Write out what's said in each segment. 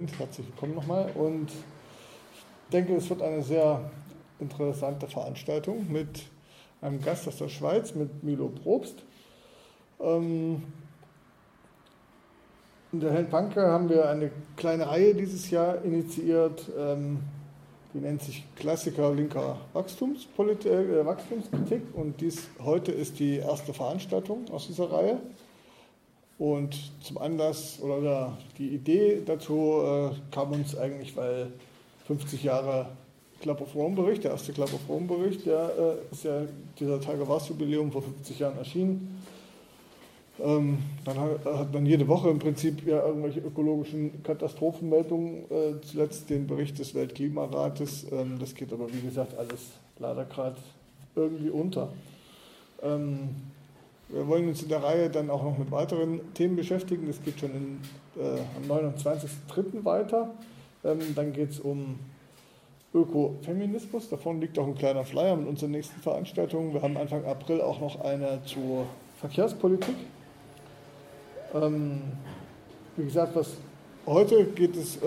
Herzlich willkommen nochmal und ich denke, es wird eine sehr interessante Veranstaltung mit einem Gast aus der Schweiz, mit Milo Probst. Ähm, in der Heldenpanke haben wir eine kleine Reihe dieses Jahr initiiert, ähm, die nennt sich Klassiker linker Wachstumspolitik, äh, Wachstumskritik und dies heute ist die erste Veranstaltung aus dieser Reihe. Und zum Anlass oder die Idee dazu äh, kam uns eigentlich, weil 50 Jahre Club of Rome Bericht, der erste Club of Rome Bericht, der äh, ist ja dieser Tage Jubiläum vor 50 Jahren erschienen. Ähm, dann hat, hat, man jede Woche im Prinzip ja irgendwelche ökologischen Katastrophenmeldungen, äh, zuletzt den Bericht des Weltklimarates. Ähm, das geht aber wie gesagt alles leider gerade irgendwie unter. Ähm, wir wollen uns in der Reihe dann auch noch mit weiteren Themen beschäftigen. Das geht schon in, äh, am 29.03. weiter. Ähm, dann geht es um Ökofeminismus. Davon liegt auch ein kleiner Flyer mit unseren nächsten Veranstaltungen. Wir haben Anfang April auch noch eine zur Verkehrspolitik. Ähm, wie gesagt, was heute geht es äh,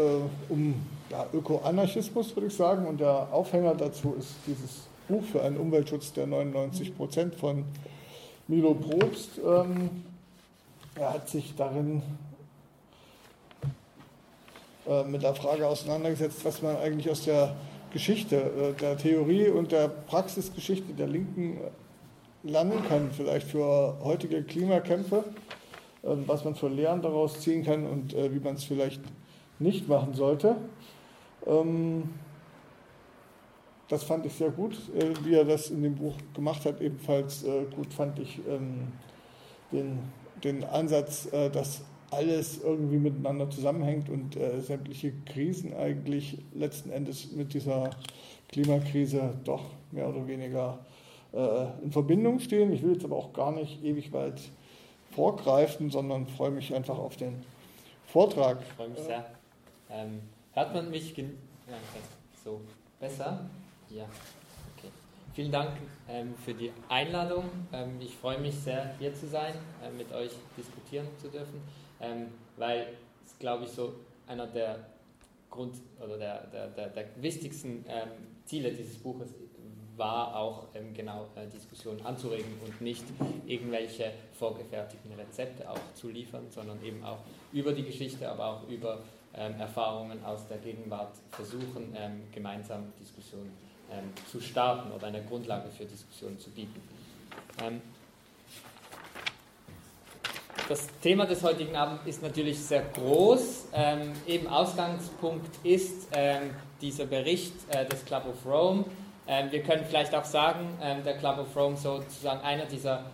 um ja, Öko-Anarchismus, würde ich sagen. Und der Aufhänger dazu ist dieses Buch für einen Umweltschutz der 99 Prozent von Milo Probst, ähm, er hat sich darin äh, mit der Frage auseinandergesetzt, was man eigentlich aus der Geschichte, äh, der Theorie und der Praxisgeschichte der Linken lernen kann, vielleicht für heutige Klimakämpfe, äh, was man für Lehren daraus ziehen kann und äh, wie man es vielleicht nicht machen sollte. Ähm, das fand ich sehr gut, äh, wie er das in dem Buch gemacht hat. Ebenfalls äh, gut fand ich ähm, den, den Ansatz, äh, dass alles irgendwie miteinander zusammenhängt und sämtliche Krisen eigentlich letzten Endes mit dieser Klimakrise doch mehr oder weniger in Verbindung stehen. Ich will jetzt aber auch gar nicht ewig weit vorgreifen, sondern freue mich einfach auf den Vortrag. Ich freue mich sehr. Ähm, hört man mich ja, so besser? Ja, okay. Vielen Dank ähm, für die Einladung. Ähm, ich freue mich sehr, hier zu sein, äh, mit euch diskutieren zu dürfen, ähm, weil es, glaube ich, so einer der Grund oder der, der, der, der wichtigsten ähm, Ziele dieses Buches war auch ähm, genau äh, Diskussionen anzuregen und nicht irgendwelche vorgefertigten Rezepte auch zu liefern, sondern eben auch über die Geschichte, aber auch über ähm, Erfahrungen aus der Gegenwart versuchen, gemeinsam Diskussionen ähm, zu starten oder eine Grundlage für Diskussionen zu bieten. Ähm, das Thema des heutigen Abends ist natürlich sehr groß. Ähm, eben Ausgangspunkt ist ähm, dieser Bericht äh, des Club of Rome. Ähm, wir können vielleicht auch sagen, ähm, der Club of Rome sozusagen einer dieser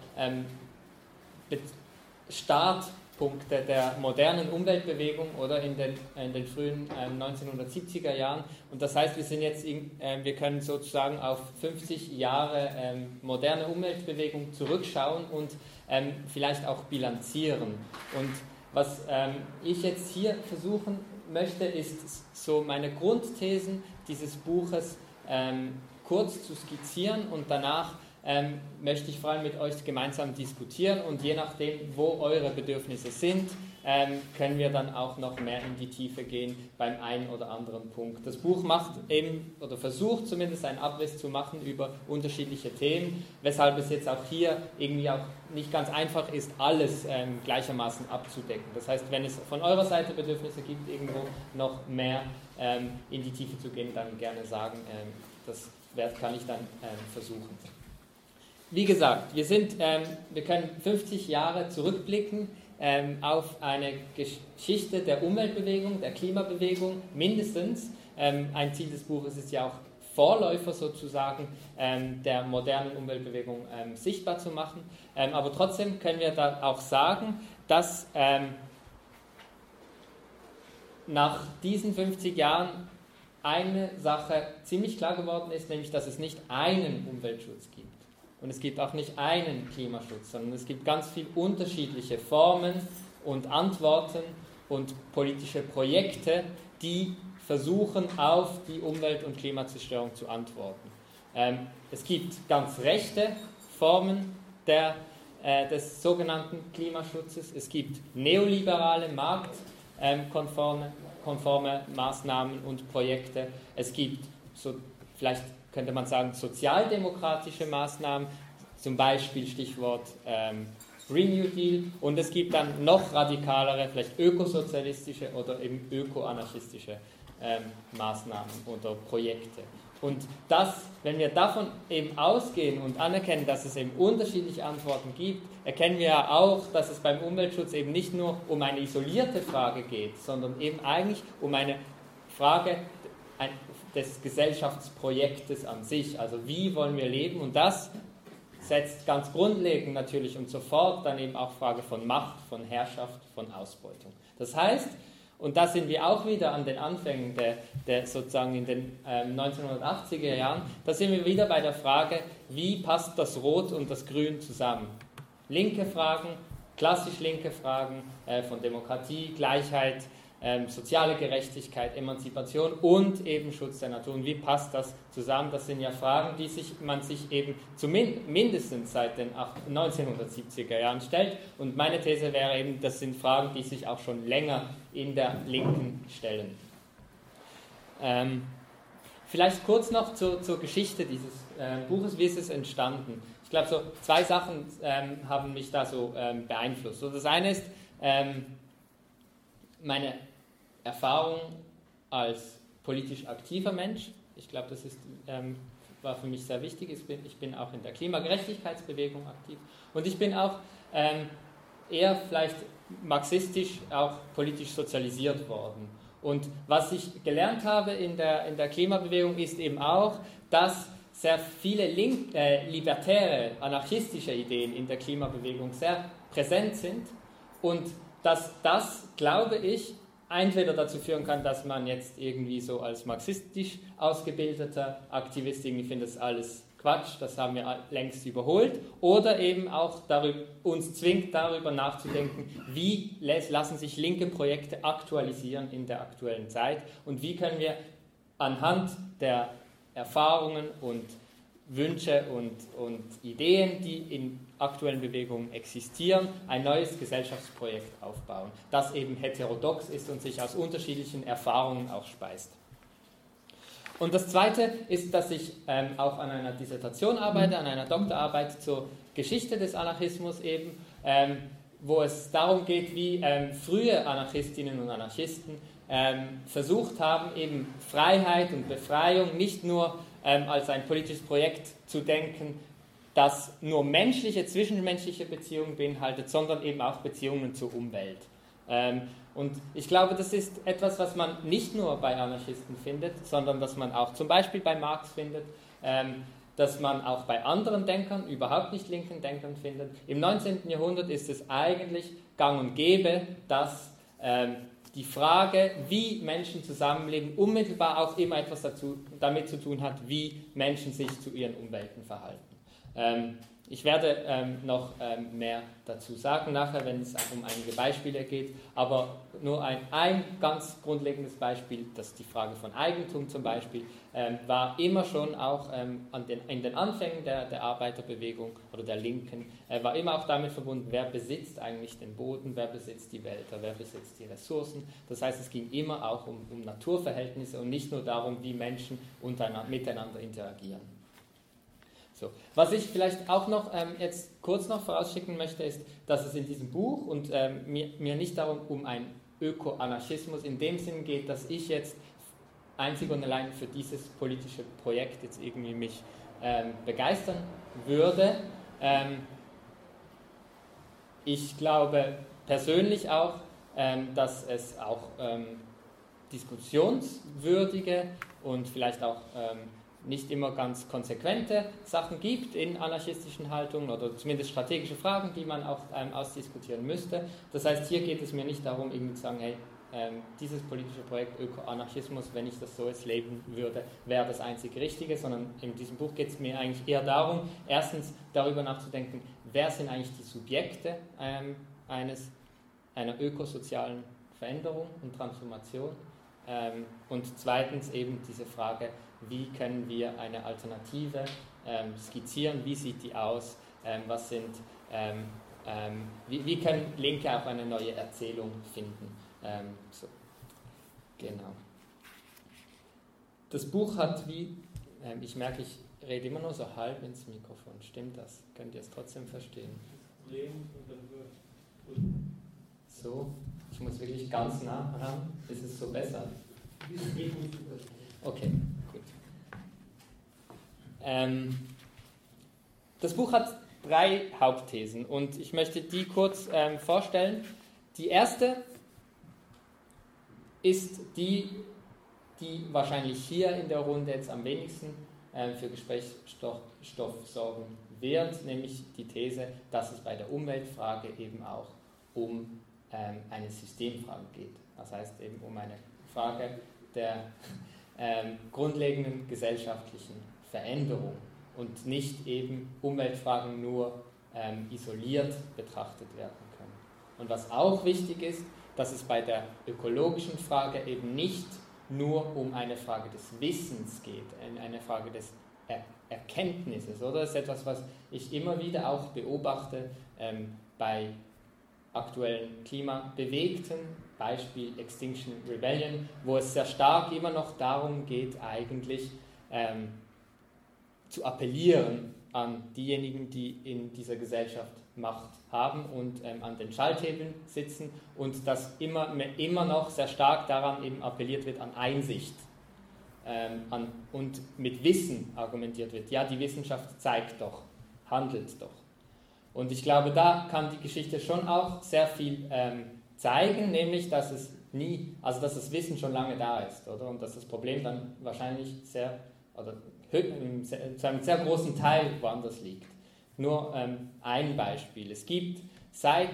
Start Punkte der modernen Umweltbewegung oder in den, in den frühen äh, 1970er Jahren. Und das heißt, wir sind jetzt, in, äh, wir können sozusagen auf 50 Jahre ähm, moderne Umweltbewegung zurückschauen und ähm, vielleicht auch bilanzieren. Und was ähm, ich jetzt hier versuchen möchte, ist so meine Grundthesen dieses Buches ähm, kurz zu skizzieren und danach ähm, möchte ich vor allem mit euch gemeinsam diskutieren und je nachdem, wo eure Bedürfnisse sind, ähm, können wir dann auch noch mehr in die Tiefe gehen beim einen oder anderen Punkt. Das Buch macht eben oder versucht zumindest einen Abriss zu machen über unterschiedliche Themen, weshalb es jetzt auch hier irgendwie auch nicht ganz einfach ist, alles ähm, gleichermaßen abzudecken. Das heißt, wenn es von eurer Seite Bedürfnisse gibt, irgendwo noch mehr ähm, in die Tiefe zu gehen, dann gerne sagen. Ähm, das kann ich dann ähm, versuchen wie gesagt, wir, sind, ähm, wir können 50 Jahre zurückblicken ähm, auf eine Geschichte der Umweltbewegung, der Klimabewegung, mindestens. Ähm, ein Ziel des Buches ist ja auch Vorläufer sozusagen ähm, der modernen Umweltbewegung ähm, sichtbar zu machen. Ähm, aber trotzdem können wir da auch sagen, dass nach diesen 50 Jahren eine Sache ziemlich klar geworden ist, nämlich dass es nicht einen Umweltschutz gibt. Und es gibt auch nicht einen Klimaschutz, sondern es gibt ganz viele unterschiedliche Formen und Antworten und politische Projekte, die versuchen, auf die Umwelt- und Klimazerstörung zu antworten. Ähm, es gibt ganz rechte Formen der, äh, des sogenannten Klimaschutzes. Es gibt neoliberale, marktkonforme klimakonforme Maßnahmen und Projekte. Es gibt so, vielleicht könnte man sagen, sozialdemokratische Maßnahmen, zum Beispiel Stichwort ähm, Green New Deal. Und es gibt dann noch radikalere, vielleicht ökosozialistische oder eben ökoanarchistische ähm, Maßnahmen oder Projekte. Und das, wenn wir davon eben ausgehen und anerkennen, dass es eben unterschiedliche Antworten gibt, erkennen wir ja auch, dass es beim Umweltschutz eben nicht nur um eine isolierte Frage geht, sondern eben eigentlich um eine Frage des Gesellschaftsprojektes an sich. Also wie wollen wir leben? Und das setzt ganz grundlegend natürlich und sofort dann eben auch Frage von Macht, von Herrschaft, von Ausbeutung. Das heißt, und da sind wir auch wieder an den Anfängen der, der sozusagen in den ähm, 1980er Jahren, da sind wir wieder bei der Frage, wie passt das Rot und das Grün zusammen? Linke Fragen, klassisch linke Fragen äh, von Demokratie, Gleichheit, ähm, soziale Gerechtigkeit, Emanzipation und eben Schutz der Natur. Und wie passt das zusammen? Das sind ja Fragen, die sich, man sich eben zumindest seit den 1970er Jahren stellt. Und meine These wäre eben, das sind Fragen, die sich auch schon länger in der Linken stellen. Ähm, vielleicht kurz noch zur, zur Geschichte dieses äh, Buches, wie ist es entstanden? Ich glaube, so zwei Sachen ähm, haben mich da so ähm, beeinflusst. So, das eine ist, ähm, meine Erfahrung als politisch aktiver Mensch. Ich glaube, das ist, ähm, war für mich sehr wichtig. Ich bin, ich bin auch in der Klimagerechtigkeitsbewegung aktiv und ich bin auch ähm, eher vielleicht marxistisch auch politisch sozialisiert worden. Und was ich gelernt habe in der, in der Klimabewegung ist eben auch, dass sehr viele link, äh, libertäre, anarchistische Ideen in der Klimabewegung sehr präsent sind und dass das, glaube ich, entweder dazu führen kann, dass man jetzt irgendwie so als marxistisch ausgebildeter Aktivist irgendwie findet, das alles Quatsch, das haben wir längst überholt, oder eben auch darüber, uns zwingt, darüber nachzudenken, wie lassen sich linke Projekte aktualisieren in der aktuellen Zeit und wie können wir anhand der Erfahrungen und Wünsche und, und Ideen, die in aktuellen Bewegungen existieren, ein neues Gesellschaftsprojekt aufbauen, das eben heterodox ist und sich aus unterschiedlichen Erfahrungen auch speist. Und das Zweite ist, dass ich ähm, auch an einer Dissertation arbeite, an einer Doktorarbeit zur Geschichte des Anarchismus eben, ähm, wo es darum geht, wie ähm, frühe Anarchistinnen und Anarchisten ähm, versucht haben, eben Freiheit und Befreiung nicht nur ähm, als ein politisches Projekt zu denken, das nur menschliche, zwischenmenschliche Beziehungen beinhaltet, sondern eben auch Beziehungen zur Umwelt. Ähm, und ich glaube, das ist etwas, was man nicht nur bei Anarchisten findet, sondern dass man auch zum Beispiel bei Marx findet, ähm, dass man auch bei anderen Denkern, überhaupt nicht linken Denkern findet. Im 19. Jahrhundert ist es eigentlich gang und gäbe, dass ähm, die Frage, wie Menschen zusammenleben, unmittelbar auch immer etwas dazu, damit zu tun hat, wie Menschen sich zu ihren Umwelten verhalten. Ähm, ich werde ähm, noch ähm, mehr dazu sagen nachher, wenn es um einige Beispiele geht, aber nur ein, ein ganz grundlegendes Beispiel, das ist die Frage von Eigentum zum Beispiel, ähm, war immer schon auch ähm, den, in den Anfängen der, der, Arbeiterbewegung oder der Linken, äh, war immer auch damit verbunden, wer besitzt eigentlich den Boden, wer besitzt die Wälder, wer besitzt die Ressourcen. Das heißt, es ging immer auch um, um Naturverhältnisse und nicht nur darum, wie Menschen miteinander interagieren. So. Was ich vielleicht auch noch ähm, jetzt kurz noch vorausschicken möchte, ist, dass es in diesem Buch und ähm, mir, mir nicht darum um einen Öko-Anarchismus in dem Sinn geht, dass ich jetzt einzig und allein für dieses politische Projekt jetzt irgendwie mich ähm, begeistern würde. Ähm, ich glaube persönlich auch, ähm, dass es auch ähm, diskussionswürdige und vielleicht auch nicht immer ganz konsequente Sachen gibt in anarchistischen Haltungen oder zumindest strategische Fragen, die man auch ähm, ausdiskutieren müsste. Das heißt, hier geht es mir nicht darum, irgendwie zu sagen, hey, ähm, dieses politische Projekt Öko-Anarchismus, wenn ich das so jetzt leben würde, wäre das einzig Richtige, sondern in diesem Buch geht es mir eigentlich eher darum, erstens darüber nachzudenken, wer sind eigentlich die Subjekte ähm, eines, einer ökosozialen Veränderung und Transformation ähm, und zweitens eben diese Frage, wie können wir eine Alternative ähm, skizzieren, wie sieht die aus, ähm, was sind, ähm, ähm, wie, wie, können Linke auch eine neue Erzählung finden. Ähm, so. Genau. Das Buch hat wie, ich merke, ich rede immer nur so halb ins Mikrofon. Stimmt das? Könnt ihr es trotzdem verstehen? So, ich muss wirklich ganz nah ran. Ist es so besser? Okay, gut. Ähm, das Buch hat drei Hauptthesen und ich möchte die kurz ähm, vorstellen. Die erste ist die, die wahrscheinlich hier in der Runde jetzt am wenigsten äh, für Gesprächsstoff sorgen wird, nämlich die These, dass es bei der Umweltfrage eben auch um ähm, eine Systemfrage geht. Das heißt eben um eine Frage der ähm, grundlegenden gesellschaftlichen Veränderung und nicht eben Umweltfragen nur ähm, isoliert betrachtet werden können. Und was auch wichtig ist, dass es bei der ökologischen Frage eben nicht nur um eine Frage des Wissens geht, eine Frage des er Erkenntnisses, oder? Das ist etwas, was ich immer wieder auch beobachte ähm, bei aktuellen klimabewegten, Beispiel Extinction Rebellion, wo es sehr stark immer noch darum geht, eigentlich ähm, zu appellieren an diejenigen, die in dieser Gesellschaft Macht haben und ähm, an den Schalthebeln sitzen und dass immer, immer noch sehr stark daran eben appelliert wird an Einsicht ähm, an, und mit Wissen argumentiert wird. Ja, die Wissenschaft zeigt doch, handelt doch. Und ich glaube, da kann die Geschichte schon auch sehr viel ähm, zeigen, nämlich dass es nie, also dass das Wissen schon lange da ist, oder? Und dass das Problem dann wahrscheinlich sehr, oder zu einem sehr großen Teil woanders liegt. Nur ähm, ein Beispiel. Es gibt seit,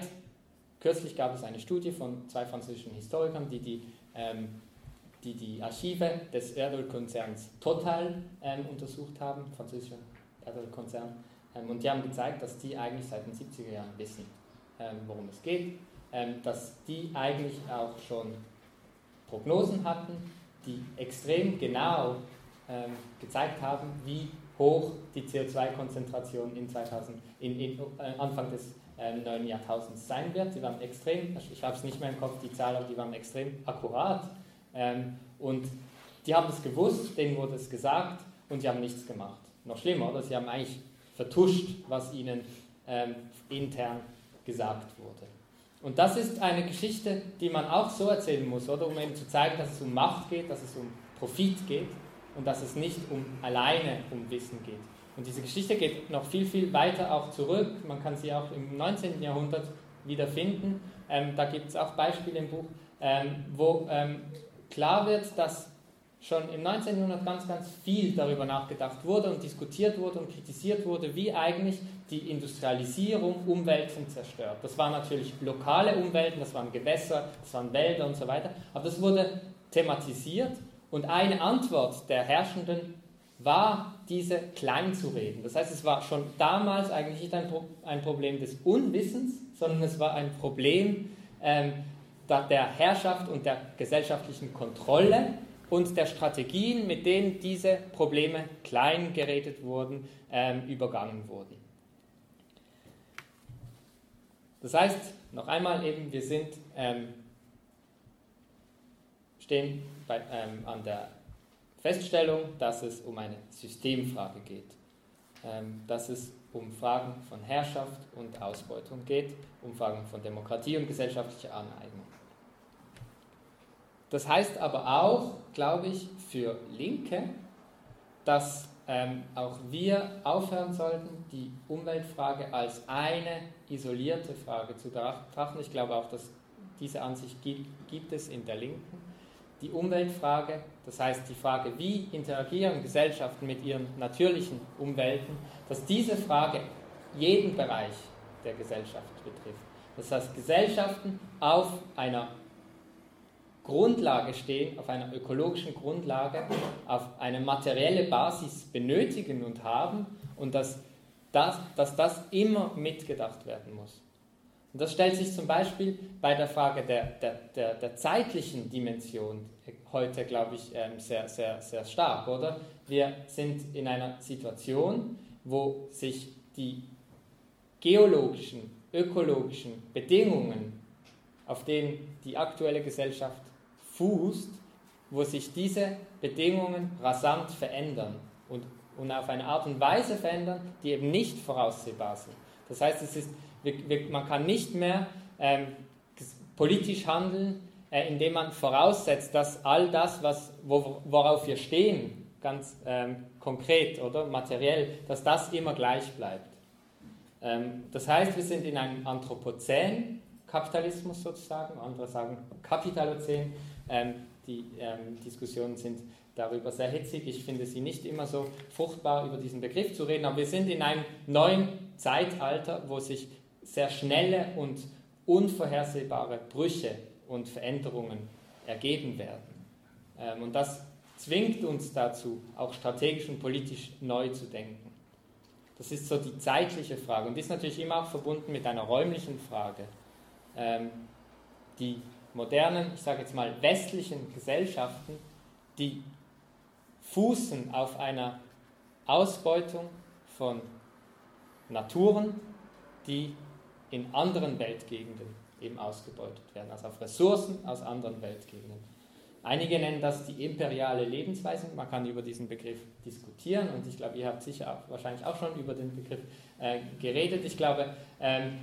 kürzlich gab es eine Studie von zwei französischen Historikern, die die, ähm, die, die Archive des Erdölkonzerns Total ähm, untersucht haben, französischer Erdölkonzern, ähm, und die haben gezeigt, dass die eigentlich seit den 70er Jahren wissen, ähm, worum es geht, ähm, dass die eigentlich auch schon Prognosen hatten, die extrem genau gezeigt haben, wie hoch die CO2-Konzentration in, in, in äh, Anfang des äh, neuen Jahrtausends sein wird. Die waren extrem, ich habe es nicht mehr im Kopf, die Zahl, aber die waren extrem akkurat. Ähm, und die haben es gewusst, denen wurde es gesagt und sie haben nichts gemacht. Noch schlimmer, oder? Sie haben eigentlich vertuscht, was ihnen ähm, intern gesagt wurde. Und das ist eine Geschichte, die man auch so erzählen muss, oder? Um eben zu zeigen, dass es um Macht geht, dass es um Profit geht und dass es nicht um alleine um Wissen geht. Und diese Geschichte geht noch viel, viel weiter auch zurück. Man kann sie auch im 19. Jahrhundert wiederfinden. Ähm, da gibt es auch Beispiele im Buch, ähm, wo ähm, klar wird, dass schon im 19. Jahrhundert ganz, ganz viel darüber nachgedacht wurde und diskutiert wurde und kritisiert wurde, wie eigentlich die Industrialisierung Umwelten zerstört. Das waren natürlich lokale Umwelten, das waren Gewässer, das waren Wälder und so weiter, aber das wurde thematisiert und eine Antwort der Herrschenden war, diese klein zu reden. Das heißt, es war schon damals eigentlich nicht ein, Pro ein Problem des Unwissens, sondern es war ein Problem ähm, der Herrschaft und der gesellschaftlichen Kontrolle und der Strategien, mit denen diese Probleme klein geredet wurden, ähm, übergangen wurden. Das heißt, noch einmal eben, wir sind ähm, stehen bei, ähm, an der Feststellung, dass es um eine Systemfrage geht, ähm, dass es um Fragen von Herrschaft und Ausbeutung geht, um Fragen von Demokratie und gesellschaftlicher Aneignung. Das heißt aber auch, glaube ich, für Linke, dass ähm, auch wir aufhören sollten, die Umweltfrage als eine isolierte Frage zu betrachten. Ich glaube auch, dass diese Ansicht gibt, gibt es in der Linken die Umweltfrage, das heißt die Frage, wie interagieren Gesellschaften mit ihren natürlichen Umwelten, dass diese Frage jeden Bereich der Gesellschaft betrifft. Das heißt, Gesellschaften auf einer Grundlage stehen, auf einer ökologischen Grundlage, auf eine materielle Basis benötigen und haben und dass das, dass das immer mitgedacht werden muss. Und das stellt sich zum Beispiel bei der Frage der, der, der, der zeitlichen Dimension heute, glaube ich, ähm, sehr, sehr, sehr stark, oder? Wir sind in einer Situation, wo sich die geologischen, ökologischen Bedingungen, auf denen die aktuelle Gesellschaft fußt, wo sich diese Bedingungen rasant verändern und, und auf eine Art und Weise verändern, die eben nicht voraussehbar sind. Das heißt, es ist, wir, wir, man kann nicht mehr ähm, politisch handeln, äh, indem man voraussetzt, dass all das, was, wo, worauf wir stehen, ganz ähm, konkret oder materiell, dass das immer gleich bleibt. Ähm, das heißt, wir sind in einem Anthropozän, Kapitalismus sozusagen, andere sagen Kapitalozän. Ähm, die ähm, Diskussionen sind darüber sehr hitzig. Ich finde sie nicht immer so fruchtbar, über diesen Begriff zu reden, aber wir sind in einem neuen Zeitalter, wo sich sehr schnelle und unvorhersehbare Brüche und Veränderungen ergeben werden. Ähm, und das zwingt uns dazu, auch strategisch und politisch neu zu denken. Das ist so die zeitliche Frage und ist natürlich immer auch verbunden mit einer räumlichen Frage. Ähm, die modernen, ich sage jetzt mal westlichen Gesellschaften, die fußen auf einer Ausbeutung von Naturen, die in anderen Weltgegenden eben ausgebeutet werden, also auf Ressourcen aus anderen Weltgegenden. Einige nennen das die imperiale Lebensweise. Man kann über diesen Begriff diskutieren und ich glaube, ihr habt sicher auch, wahrscheinlich auch schon über den Begriff äh, geredet. Ich glaube, ähm,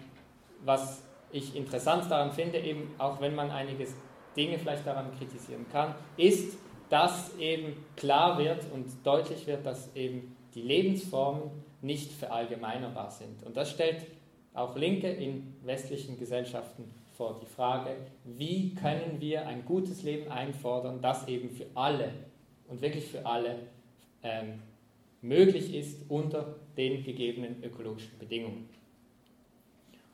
was ich interessant daran finde, eben auch wenn man einige Dinge vielleicht daran kritisieren kann, ist, dass eben klar wird und deutlich wird, dass eben die Lebensformen nicht verallgemeinerbar sind. Und das stellt auch Linke in westlichen Gesellschaften vor die Frage, wie können wir ein gutes Leben einfordern, das eben für alle und wirklich für alle ähm, möglich ist unter den gegebenen ökologischen Bedingungen.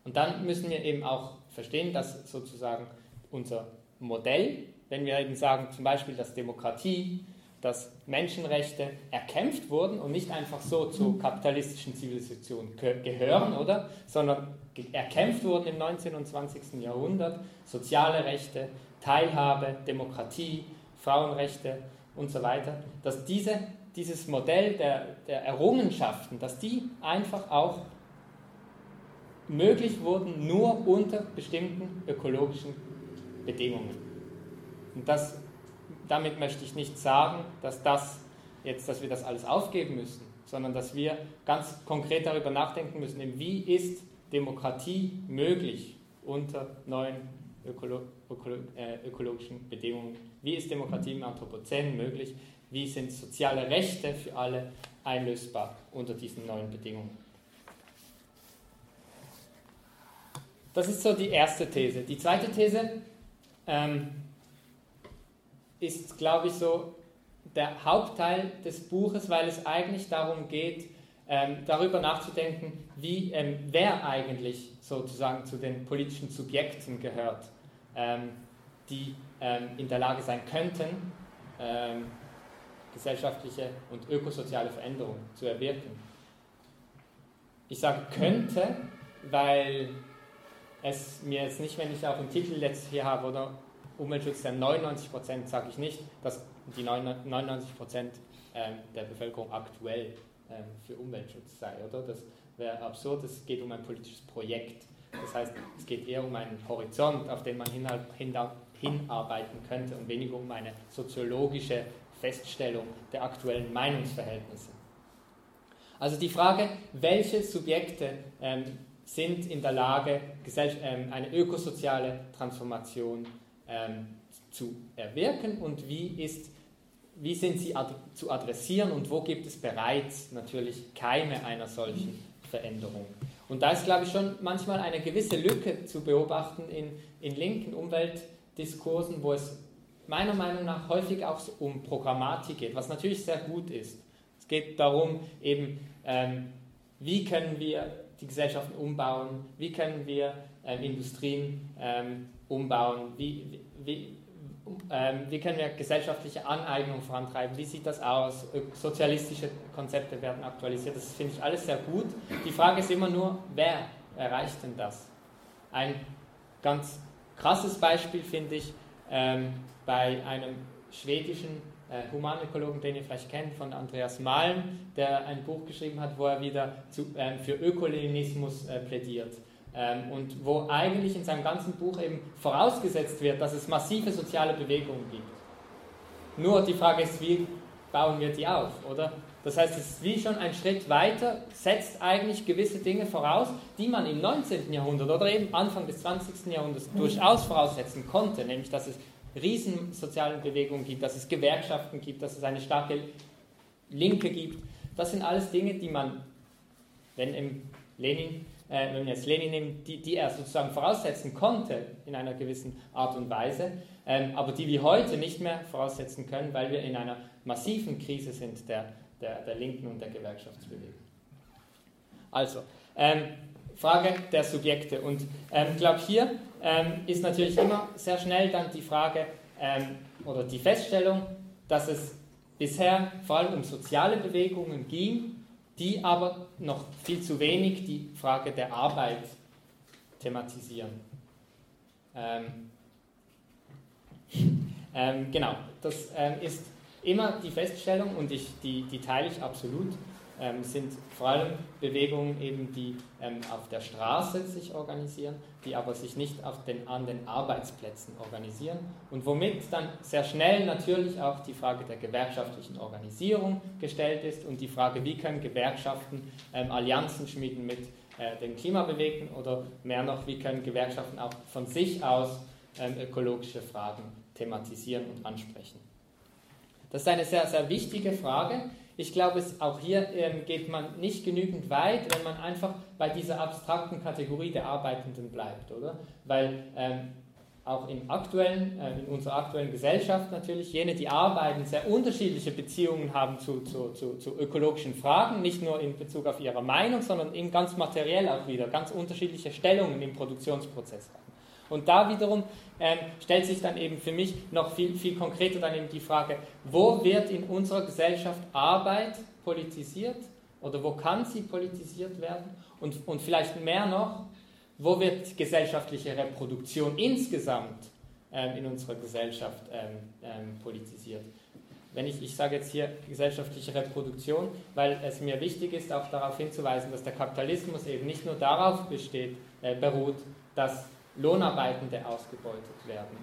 Und dann müssen wir eben auch verstehen, dass sozusagen unser Modell, wenn wir eben sagen, zum Beispiel, dass Demokratie, dass Menschenrechte erkämpft wurden und nicht einfach so zur kapitalistischen Zivilisation gehören, oder? Sondern erkämpft wurden im 19. und 20. Jahrhundert, soziale Rechte, Teilhabe, Demokratie, Frauenrechte und so weiter, dass diese, dieses Modell der, der Errungenschaften, dass die einfach auch möglich wurden nur unter bestimmten ökologischen Bedingungen. Und das, damit möchte ich nicht sagen, dass, das jetzt, dass wir das alles aufgeben müssen, sondern dass wir ganz konkret darüber nachdenken müssen, wie ist Demokratie möglich unter neuen ökolo ökolo äh, ökologischen Bedingungen? Wie ist Demokratie im Anthropozän möglich? Wie sind soziale Rechte für alle einlösbar unter diesen neuen Bedingungen? Das ist so die erste These. Die zweite These ähm, ist, glaube ich, so der Hauptteil des Buches, weil es eigentlich darum geht, ähm, darüber nachzudenken, wie, ähm, wer eigentlich sozusagen zu den politischen Subjekten gehört, ähm, die ähm, in der Lage sein könnten, ähm, gesellschaftliche und ökosoziale Veränderungen zu erwirken. Ich sage könnte, weil es mir jetzt nicht, wenn ich auch einen Titel jetzt hier habe, oder Umweltschutz der 99 Prozent, sage ich nicht, dass die 99 Prozent ähm, der Bevölkerung aktuell ähm, für Umweltschutz sei, oder? Das wäre absurd, es geht um ein politisches Projekt. Das heißt, es geht eher um einen Horizont, auf den man hinarbeiten könnte und weniger um eine soziologische Feststellung der aktuellen Meinungsverhältnisse. Also die Frage, welche Subjekte ähm, sind in der Lage, ähm, eine ökosoziale Transformation ähm, zu erwirken und wie, ist, wie sind sie ad zu adressieren und wo gibt es bereits natürlich Keime einer solchen Veränderung. Und da ist, glaube ich, schon manchmal eine gewisse Lücke zu beobachten in, in linken Umweltdiskursen, wo es meiner Meinung nach häufig auch um Programmatik geht, was natürlich sehr gut ist. Es geht darum, eben, ähm, wie können wir die Gesellschaften umbauen, wie können wir ähm, Industrien ähm, umbauen, wie, wie, ähm, wie können wir gesellschaftliche Aneignung vorantreiben, wie sieht das aus, sozialistische Konzepte werden aktualisiert, das finde ich alles sehr gut. Die Frage ist immer nur, wer erreicht denn das? Ein ganz krasses Beispiel finde ich ähm, bei einem schwedischen äh, Humanökologen, den ihr vielleicht kennt, von Andreas Malm, der ein Buch geschrieben hat, wo er wieder zu, äh, für Ökoleninismus äh, plädiert. Ähm, und wo eigentlich in seinem ganzen Buch eben vorausgesetzt wird, dass es massive soziale Bewegungen gibt. Nur die Frage ist, wie bauen wir die auf, oder? Das heißt, es ist wie schon ein Schritt weiter, setzt eigentlich gewisse Dinge voraus, die man im 19. Jahrhundert oder eben Anfang des 20. Jahrhunderts durchaus voraussetzen konnte, nämlich dass es riesen sozialen Bewegungen gibt, dass es Gewerkschaften gibt, dass es eine starke Linke gibt. Das sind alles Dinge, die man, wenn im Lenin, wenn man jetzt Lenin nimmt, die, die er sozusagen voraussetzen konnte in einer gewissen Art und Weise, ähm, aber die wir heute nicht mehr voraussetzen können, weil wir in einer massiven Krise sind der der, der Linken und der Gewerkschaftsbewegung. Also, ähm, Frage der Subjekte. Und ich ähm, glaube, hier ähm, ist natürlich immer sehr schnell dann die Frage ähm, oder die Feststellung, dass es bisher vor allem um soziale Bewegungen ging, die aber noch viel zu wenig die Frage der Arbeit thematisieren. Ähm, genau, das ist immer die Feststellung, und ich, die, die teile ich absolut, ähm, sind vor allem Bewegungen eben, die ähm, auf der Straße sich organisieren, die aber sich nicht den, an den Arbeitsplätzen organisieren und womit dann sehr schnell natürlich auch die Frage der gewerkschaftlichen Organisierung gestellt ist und die Frage, wie können Gewerkschaften ähm, Allianzen schmieden mit äh, den Klimabewegten oder mehr noch, wie können Gewerkschaften auch von sich aus ähm, ökologische Fragen thematisieren und ansprechen. Das ist eine sehr, sehr wichtige Frage. Ich glaube, es, auch hier ähm, geht man nicht genügend weit, wenn man einfach bei dieser abstrakten Kategorie der Arbeitenden bleibt, oder? Weil ähm, auch in, aktuellen, äh, in unserer aktuellen Gesellschaft natürlich jene, die arbeiten, sehr unterschiedliche Beziehungen haben zu, zu, zu, zu, ökologischen Fragen, nicht nur in Bezug auf ihre Meinung, sondern eben ganz materiell auch wieder, ganz unterschiedliche Stellungen im Produktionsprozess haben. Und da wiederum ähm, stellt sich dann eben für mich noch viel, viel konkreter dann eben die Frage, wo wird in unserer Gesellschaft Arbeit politisiert oder wo kann sie politisiert werden? Und, und vielleicht mehr noch, wo wird gesellschaftliche Reproduktion insgesamt ähm, in unserer Gesellschaft ähm, ähm, politisiert? Wenn ich, ich sage jetzt hier gesellschaftliche Reproduktion, weil es mir wichtig ist, auch darauf hinzuweisen, dass der Kapitalismus eben nicht nur darauf besteht, äh, beruht, dass Lohnarbeitende ausgebeutet werden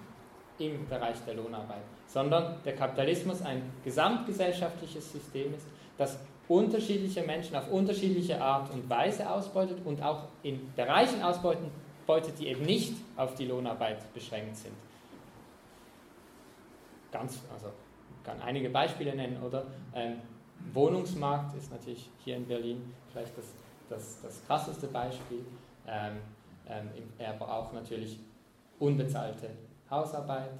im Bereich der Lohnarbeit, sondern der Kapitalismus ein gesamtgesellschaftliches System ist, das unterschiedliche Menschen auf unterschiedliche Art und Weise ausbeutet und auch in Bereichen ausbeutet, die eben nicht auf die Lohnarbeit beschränkt sind. Ganz, also kann einige Beispiele nennen, oder? Ähm, Wohnungsmarkt ist natürlich hier in Berlin vielleicht das, das, das krasseste Beispiel. Ähm, ähm, aber auch natürlich unbezahlte Hausarbeit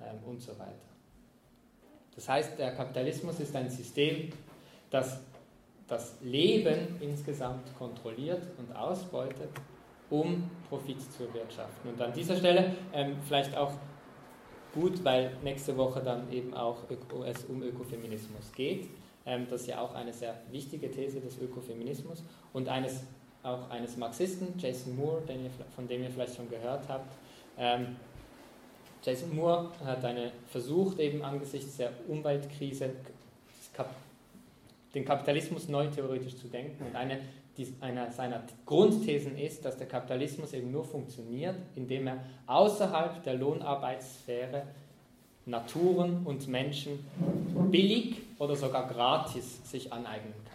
ähm, und so weiter. Das heißt, der Kapitalismus ist ein System, das das Leben insgesamt kontrolliert und ausbeutet, um Profit zu erwirtschaften. Und an dieser Stelle ähm, vielleicht auch gut, weil nächste Woche dann eben auch es um Ökofeminismus geht. Ähm, das ist ja auch eine sehr wichtige These des Ökofeminismus und eines auch eines Marxisten, Jason Moore, ihr, von dem ihr vielleicht schon gehört habt. Ähm, Jason Moore hat eine, versucht, eben angesichts der Umweltkrise Kap den Kapitalismus neu theoretisch zu denken. Und eine, die, eine seiner Grundthesen ist, dass der Kapitalismus eben nur funktioniert, indem er außerhalb der Lohnarbeitssphäre Naturen und Menschen billig oder sogar gratis sich aneignen kann.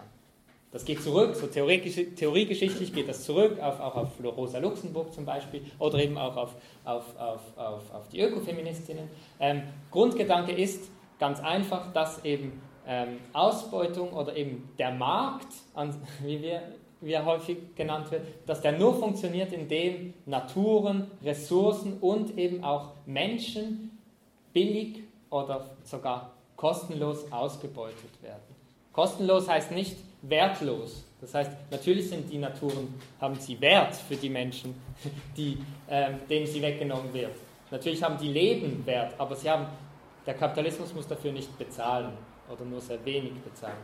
Das geht zurück, so theoriegeschichtlich geht das zurück, auf, auch auf Rosa Luxemburg zum Beispiel oder eben auch auf, auf, auf, auf, auf die Ökofeministinnen. Ähm, Grundgedanke ist ganz einfach, dass eben ähm, Ausbeutung oder eben der Markt, an, wie, wir, wie er häufig genannt wird, dass der nur funktioniert, indem Naturen, Ressourcen und eben auch Menschen billig oder sogar kostenlos ausgebeutet werden. Kostenlos heißt nicht, wertlos. Das heißt, natürlich sind die Naturen, haben sie Wert für die Menschen, die, ähm, denen sie weggenommen wird. Natürlich haben die Leben Wert, aber sie haben, der Kapitalismus muss dafür nicht bezahlen oder nur sehr wenig bezahlen.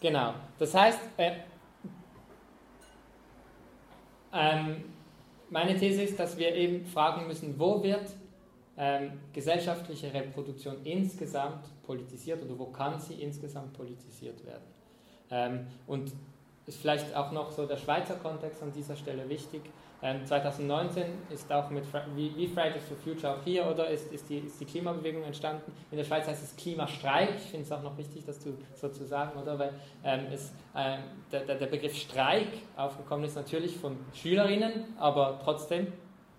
Genau, das heißt, äh, ähm, meine These ist, dass wir eben fragen müssen, wo wird ähm, gesellschaftliche Reproduktion insgesamt politisiert oder wo kann sie insgesamt politisiert werden. Ähm, und ist vielleicht auch noch so der Schweizer Kontext an dieser Stelle wichtig. Ähm, 2019 ist auch mit wie, Fridays for Future auch hier oder ist, ist, die, ist die Klimabewegung entstanden. In der Schweiz heißt es Klimastreik. Ich finde es auch noch wichtig, das so zu sagen, oder? Weil ähm, es, ähm, der, der Begriff Streik aufgekommen ist natürlich von Schülerinnen, aber trotzdem,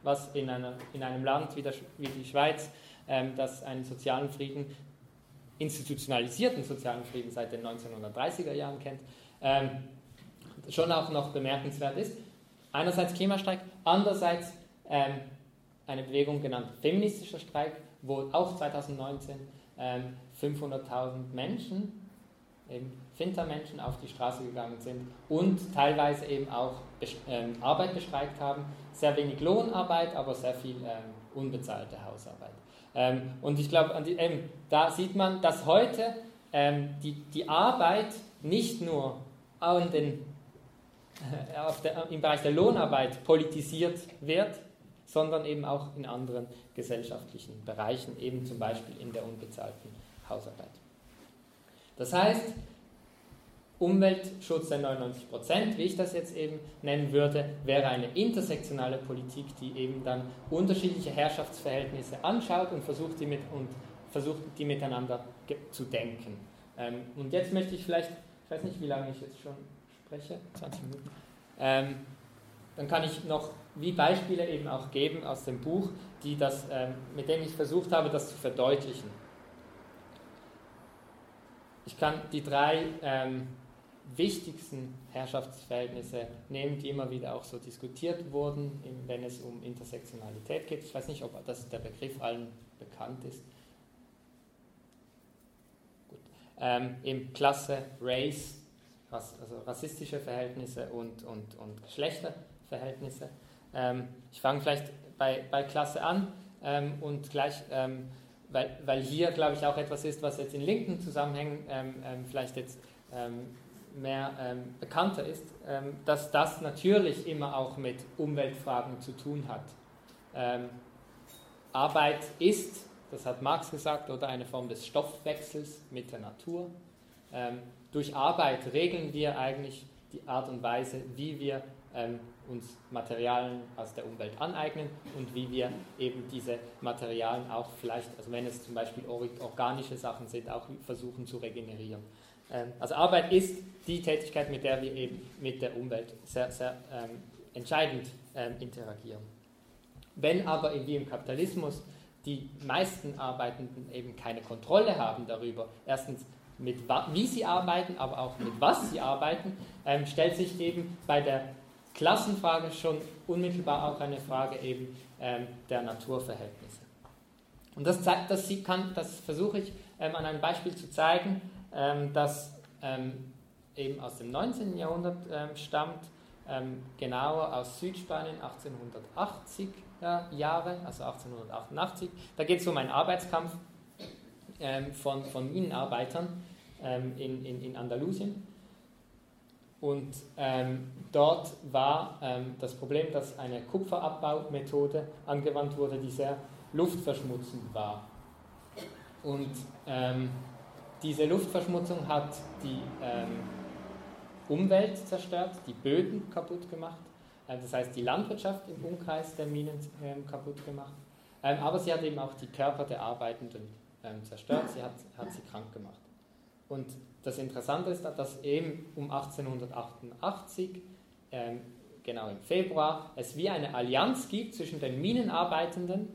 was in, einer, in einem Land wie, der, wie die Schweiz, ähm, das einen sozialen Frieden, institutionalisierten sozialen Frieden seit den 1930er Jahren kennt, ähm, schon auch noch bemerkenswert ist. Einerseits Klimastreik, andererseits ähm, eine Bewegung genannt feministischer Streik, wo auch 2019 ähm, 500.000 Menschen, eben Fintermenschen, auf die Straße gegangen sind und teilweise eben auch ähm, Arbeit bestreikt haben. Sehr wenig Lohnarbeit, aber sehr viel ähm, unbezahlte Hausarbeit. Ähm, und ich glaube, da sieht man, dass heute ähm, die, die Arbeit nicht nur an den äh, der, im Bereich der Lohnarbeit politisiert wird, sondern eben auch in anderen gesellschaftlichen Bereichen, eben zum Beispiel in der unbezahlten Hausarbeit. Das heißt, Umweltschutz der 99 Prozent, wie ich das jetzt eben nennen würde, wäre eine intersektionale Politik, die eben dann unterschiedliche Herrschaftsverhältnisse anschaut und versucht, die, mit, und versucht, die miteinander zu denken. Ähm, und jetzt möchte ich vielleicht, ich weiß nicht, wie lange ich jetzt schon spreche, 20 Minuten, ähm, dann kann ich noch wie Beispiele eben auch geben aus dem Buch, die das, ähm, mit denen ich versucht habe, das zu verdeutlichen. Ich kann die drei ähm, wichtigsten Herrschaftsverhältnisse nehmen, die immer wieder auch so diskutiert wurden, wenn es um Intersektionalität geht. Ich weiß nicht, ob das der Begriff allen bekannt ist. Gut. Ähm, Im Klasse, Race, also rassistische Verhältnisse und, und, und Geschlechterverhältnisse. Ähm, ich fange vielleicht bei, bei Klasse an ähm, und gleich, ähm, weil, weil hier, glaube ich, auch etwas ist, was jetzt in linken Zusammenhängen ähm, ähm, vielleicht jetzt ähm, mehr bekannter ist, dass das natürlich immer auch mit Umweltfragen zu tun hat. Arbeit ist, das hat Marx gesagt, oder eine Form des Stoffwechsels mit der Natur. Ähm, durch Arbeit regeln wir eigentlich die Art und Weise, wie wir ähm, uns Materialien aus der Umwelt aneignen und wie wir eben diese Materialien auch vielleicht, also wenn es zum Beispiel organische Sachen sind, auch versuchen zu regenerieren. Ähm, also Arbeit ist die Tätigkeit, mit der wir eben mit der Umwelt sehr, sehr ähm, entscheidend ähm, interagieren. Wenn aber wie im Kapitalismus die meisten Arbeitenden eben keine Kontrolle haben darüber, erstens mit wie sie arbeiten, aber auch mit was sie arbeiten, ähm, stellt sich eben bei der Klassenfrage schon unmittelbar auch eine Frage eben ähm, der Naturverhältnisse. Und das, zeigt, das, kann, das versuche ich ähm, an einem Beispiel zu zeigen, ähm, das ähm, eben aus dem 19. Jahrhundert ähm, stammt, genauer aus Südspanien 1880 Jahre, also 1888. Da geht es um einen Arbeitskampf von, von Minenarbeitern ähm, in, in, in Andalusien. Und ähm, dort war ähm, das Problem, dass eine Kupferabbau-Methode angewandt wurde, die sehr luftverschmutzend war. Und ähm, diese Luftverschmutzung hat die ähm, Umwelt zerstört, die Böden kaputt gemacht, äh, das heißt die Landwirtschaft im Umkreis der Minen äh, kaputt gemacht. Ähm, aber sie hat eben auch die Körper der Arbeitenden zerstört, sie hat, hat sie krank gemacht. Und das Interessante ist, dass eben um 1888, ähm, genau im Februar, es wie eine Allianz gibt zwischen den Minenarbeitenden,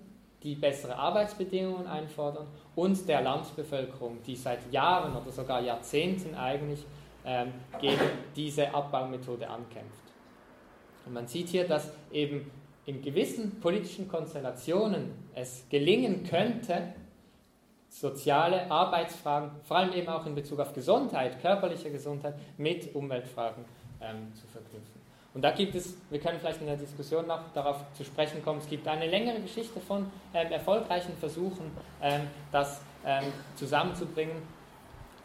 die bessere Arbeitsbedingungen einfordern, und der Landbevölkerung, die seit Jahren oder sogar Jahrzehnten eigentlich ähm, gegen diese Abbaumethode ankämpft. Und man sieht hier, dass eben in gewissen politischen Konstellationen es gelingen könnte, soziale Arbeitsfragen, vor allem eben auch in Bezug auf Gesundheit, körperliche Gesundheit, mit Umweltfragen ähm, zu verknüpfen. Und da gibt es, wir können vielleicht in der Diskussion noch darauf zu sprechen kommen, es gibt eine längere Geschichte von ähm, erfolgreichen Versuchen, ähm, das ähm, zusammenzubringen.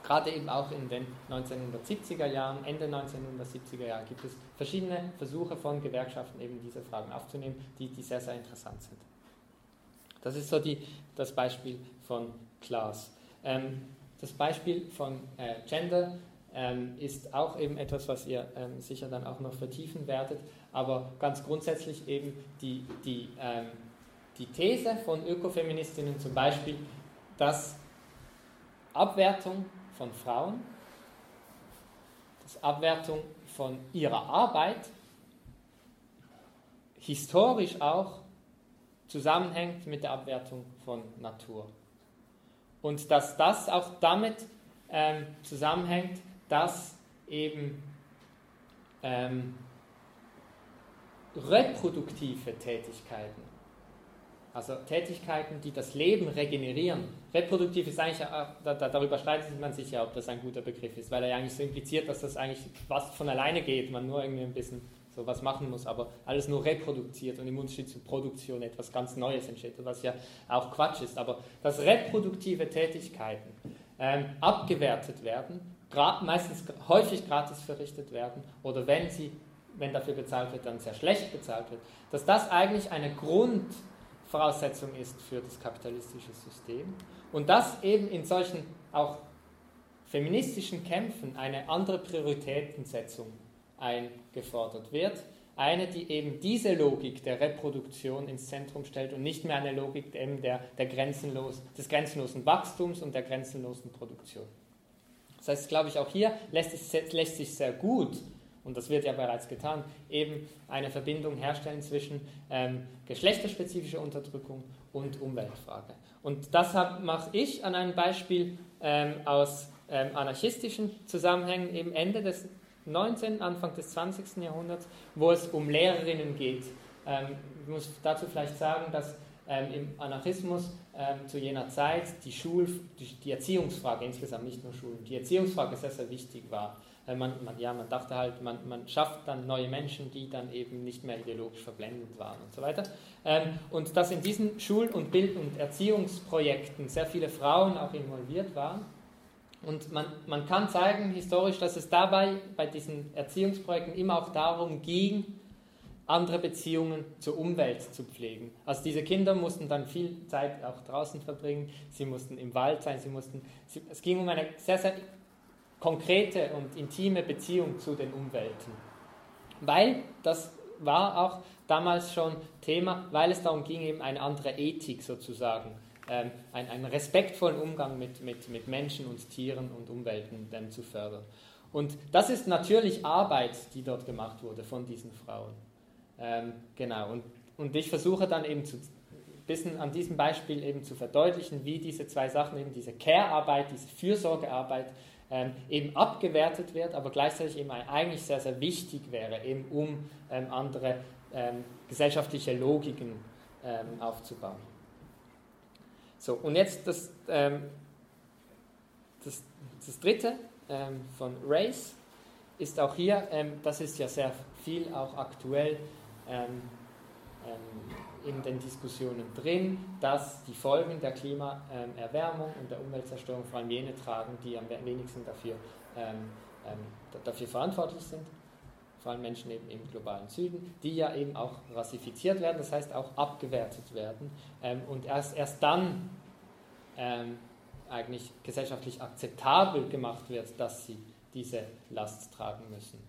Gerade eben auch in den 1970er Jahren, Ende 1970er Jahre gibt es verschiedene Versuche von Gewerkschaften, eben diese Fragen aufzunehmen, die, die sehr, sehr interessant sind. Das ist so die, das Beispiel von Class. Ähm, das Beispiel von äh, Gender ähm, ist auch eben etwas, was ihr ähm, sicher dann auch noch vertiefen werdet. Aber ganz grundsätzlich eben die, die, ähm, die These von Ökofeministinnen zum Beispiel, dass Abwertung von Frauen, dass Abwertung von ihrer Arbeit historisch auch zusammenhängt mit der Abwertung von Natur. Und dass das auch damit ähm, zusammenhängt, dass eben ähm, reproduktive Tätigkeiten, also Tätigkeiten, die das Leben regenerieren. Reproduktiv ist eigentlich, äh, darüber streitet man sich ja, ob das ein guter Begriff ist, weil er ja eigentlich so impliziert, dass das eigentlich fast von alleine geht, man nur irgendwie ein bisschen so was machen muss, aber alles nur reproduziert und im Unterschied zur Produktion etwas ganz Neues entsteht, was ja auch Quatsch ist. Aber dass reproduktive Tätigkeiten ähm, abgewertet werden, meistens häufig gratis verrichtet werden oder wenn sie, wenn dafür bezahlt wird, dann sehr schlecht bezahlt wird, dass das eigentlich eine Grundvoraussetzung ist für das kapitalistische System und dass eben in solchen auch feministischen Kämpfen eine andere Prioritätensetzung eingefordert wird. Eine, die eben diese Logik der Reproduktion ins Zentrum stellt und nicht mehr eine Logik der, der grenzenlos, des grenzenlosen Wachstums und der grenzenlosen Produktion. Das heißt, glaube ich, auch hier lässt, es, lässt sich sehr gut, und das wird ja bereits getan, eben eine Verbindung herstellen zwischen ähm, geschlechterspezifischer Unterdrückung und Umweltfrage. Und das mache ich an einem Beispiel ähm, aus ähm, anarchistischen Zusammenhängen, eben Ende des 19., Anfang des 20. Jahrhunderts, wo es um Lehrerinnen geht. Ähm, ich muss dazu vielleicht sagen, dass ähm, im Anarchismus ähm, zu jener Zeit die, Schul, die, die, Erziehungsfrage insgesamt, nicht nur Schulen, die Erziehungsfrage sehr, sehr wichtig war. Äh, man, man, ja, man dachte halt, man, man schafft dann neue Menschen, die dann eben nicht mehr ideologisch verblendet waren und so weiter. Ähm, und dass in diesen Schul- und Bild- und Erziehungsprojekten sehr viele Frauen auch involviert waren und man, man kann zeigen historisch, dass es dabei bei diesen Erziehungsprojekten immer auch darum ging, andere Beziehungen zur Umwelt zu pflegen. Also diese Kinder mussten dann viel Zeit auch draußen verbringen, sie mussten im Wald sein, sie mussten, sie, es ging um eine sehr, sehr konkrete und intime Beziehung zu den Umwelten. Weil das war auch damals schon Thema, weil es darum ging, eben eine andere Ethik sozusagen ähm, einen, einen, respektvollen Umgang mit, mit, mit Menschen und Tieren und Umwelten ähm, zu fördern. Und das ist natürlich Arbeit, die dort gemacht wurde von diesen Frauen. Ähm, genau, und, und ich versuche dann eben zu, bisschen an diesem Beispiel eben zu verdeutlichen, wie diese zwei Sachen, eben diese Care-Arbeit, diese Fürsorgearbeit, ähm, eben abgewertet wird, aber gleichzeitig eben eigentlich sehr, sehr wichtig wäre, eben um ähm, andere ähm, gesellschaftliche Logiken ähm, aufzubauen. So, und jetzt das, ähm, das, das dritte ähm, von Race ist auch hier, das ist ja sehr viel auch aktuell ähm, ähm, in den Diskussionen drin, dass die Folgen der Klimaerwärmung und der Umweltzerstörung vor allem jene tragen, die am wenigsten dafür, ähm, dafür verantwortlich sind vor allem Menschen eben im globalen Süden, die ja eben auch rassifiziert werden, das heißt auch abgewertet werden ähm, und erst, erst dann ähm, eigentlich gesellschaftlich akzeptabel gemacht wird, dass sie diese Last tragen müssen.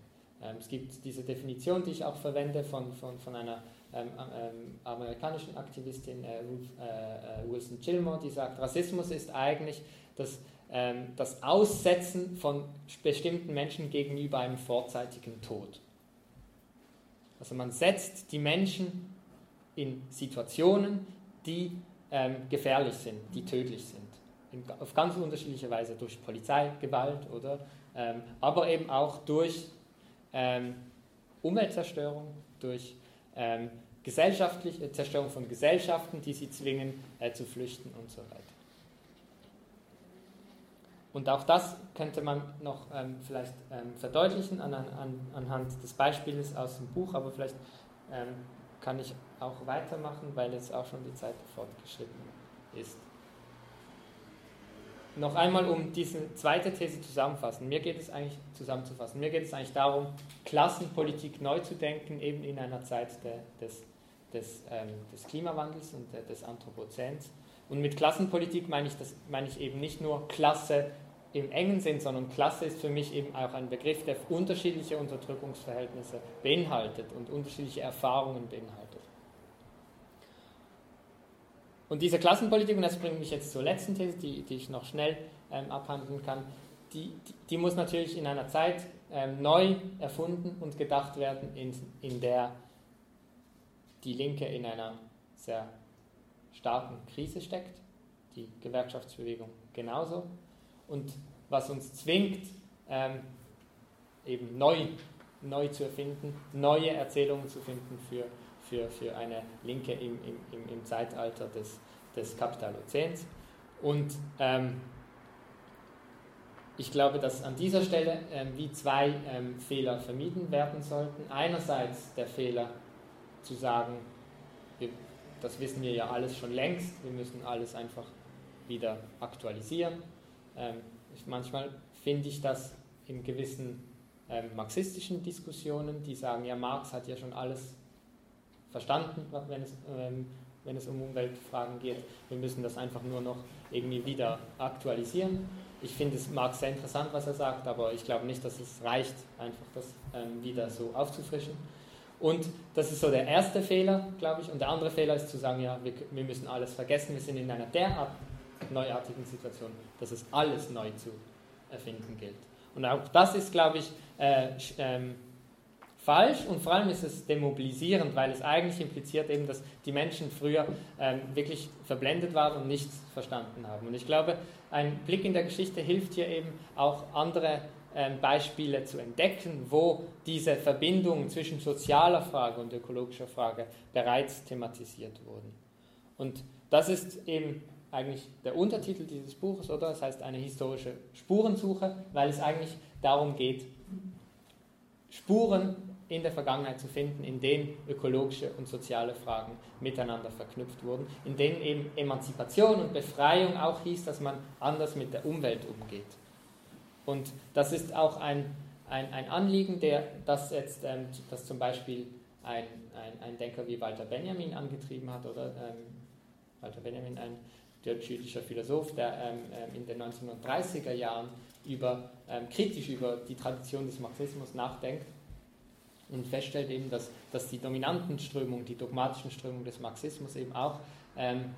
Ähm, es gibt diese Definition, die ich auch verwende von, von, von einer ähm, ähm amerikanischen Aktivistin äh, Ruth, äh, äh, Wilson Gilmore, die sagt, Rassismus ist eigentlich das ähm, das Aussetzen von bestimmten Menschen gegenüber einem vorzeitigen Tod. Also man setzt die Menschen in Situationen, die ähm, gefährlich sind, die tödlich sind. In, auf ganz unterschiedliche Weise durch Polizeigewalt oder ähm, aber eben auch durch ähm, Umweltzerstörung, durch ähm, gesellschaftliche Zerstörung von Gesellschaften, die sie zwingen äh, zu flüchten und so weiter. Und auch das könnte man noch ähm, vielleicht ähm, verdeutlichen an, an, anhand des Beispiels aus dem Buch, aber vielleicht ähm, kann ich auch weitermachen, weil jetzt auch schon die Zeit fortgeschritten ist. Noch einmal, um diese zweite These zusammenfassen. Mir geht es eigentlich zusammenzufassen. Mir geht es eigentlich darum, Klassenpolitik neu zu denken, eben in einer Zeit der, des, des, ähm, des Klimawandels und der, des Anthropozäns. Und mit Klassenpolitik meine ich, das, meine ich eben nicht nur Klasse im engen Sinn, sondern Klasse ist für mich eben auch ein Begriff, der unterschiedliche Unterdrückungsverhältnisse beinhaltet und unterschiedliche Erfahrungen beinhaltet. Und diese Klassenpolitik, und das bringt mich jetzt zur letzten These, die, die ich noch schnell ähm, abhandeln kann, die, die, die, muss natürlich in einer Zeit ähm, neu erfunden und gedacht werden, in, in der die Linke in einer sehr starken Krise steckt, die Gewerkschaftsbewegung genauso. Und was uns zwingt, ähm, eben neu, neu zu erfinden, neue Erzählungen zu finden für, für, für eine Linke im, im, im Zeitalter des, des Kapitalozäns. Und ähm, ich glaube, dass an dieser Stelle ähm, wie zwei ähm, Fehler vermieden werden sollten. Einerseits der Fehler zu sagen, wir, das wissen wir ja alles schon längst, wir müssen alles einfach wieder aktualisieren. Ähm, ich, manchmal finde ich das in gewissen ähm, marxistischen Diskussionen, die sagen, ja, Marx hat ja schon alles verstanden, wenn es, ähm, wenn es um Umweltfragen geht. Wir müssen das einfach nur noch irgendwie wieder aktualisieren. Ich finde es Marx sehr interessant, was er sagt, aber ich glaube nicht, dass es reicht, einfach das ähm, wieder so aufzufrischen. Und das ist so der erste Fehler, glaube ich. Und der andere Fehler ist zu sagen, ja, wir, wir müssen alles vergessen. Wir sind in einer derart neuartigen Situation, dass es alles neu zu erfinden gilt. Und auch das ist, glaube ich, äh, ähm, falsch und vor allem ist es demobilisierend, weil es eigentlich impliziert eben, dass die Menschen früher ähm, wirklich verblendet waren und nichts verstanden haben. Und ich glaube, ein Blick in der Geschichte hilft hier eben auch andere ähm, Beispiele zu entdecken, wo diese Verbindungen zwischen sozialer Frage und ökologischer Frage bereits thematisiert wurden. Und das ist eben eigentlich der Untertitel dieses Buches, oder? Das heißt eine historische Spurensuche, weil es eigentlich darum geht, Spuren in der Vergangenheit zu finden, in denen ökologische und soziale Fragen miteinander verknüpft wurden, in denen eben Emanzipation und Befreiung auch hieß, dass man anders mit der Umwelt umgeht. Und das ist auch ein, ein, ein Anliegen, der, das jetzt ähm, das zum Beispiel ein, ein, ein Denker wie Walter Benjamin angetrieben hat, oder ähm, Walter Benjamin, ein deutsch-jüdischer Philosoph, der ähm, ähm in den 1930er Jahren über, ähm, kritisch über die Tradition des Marxismus nachdenkt und feststellt eben, dass, dass die dominanten Strömungen, die dogmatischen Strömungen des Marxismus eben auch ähm,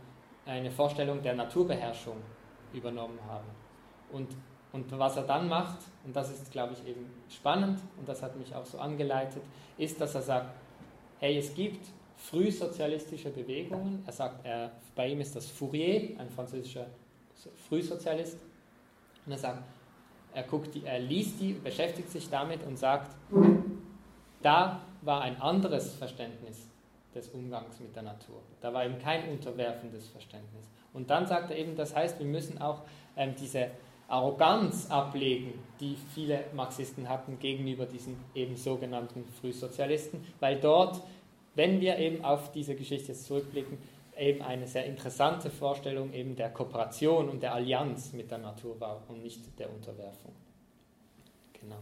eine Vorstellung der Naturbeherrschung übernommen haben. Und, und was er dann macht, und das ist, glaube ich, eben spannend, und das hat mich auch so angeleitet, ist, dass er sagt, hey, es gibt frühsozialistische Bewegungen. Er sagt, er, bei ihm ist das Fourier, ein französischer Frühsozialist. Und er sagt, er, guckt die, er liest die, beschäftigt sich damit und sagt, da war ein anderes Verständnis des Umgangs mit der Natur. Da war eben kein unterwerfendes Verständnis. Und dann sagt er eben, das heißt, wir müssen auch ähm, diese Arroganz ablegen, die viele Marxisten hatten gegenüber diesen eben sogenannten Frühsozialisten, weil dort wenn wir eben auf diese Geschichte zurückblicken, eben eine sehr interessante Vorstellung eben der Kooperation und der Allianz mit der Natur war und nicht der Unterwerfung. Genau.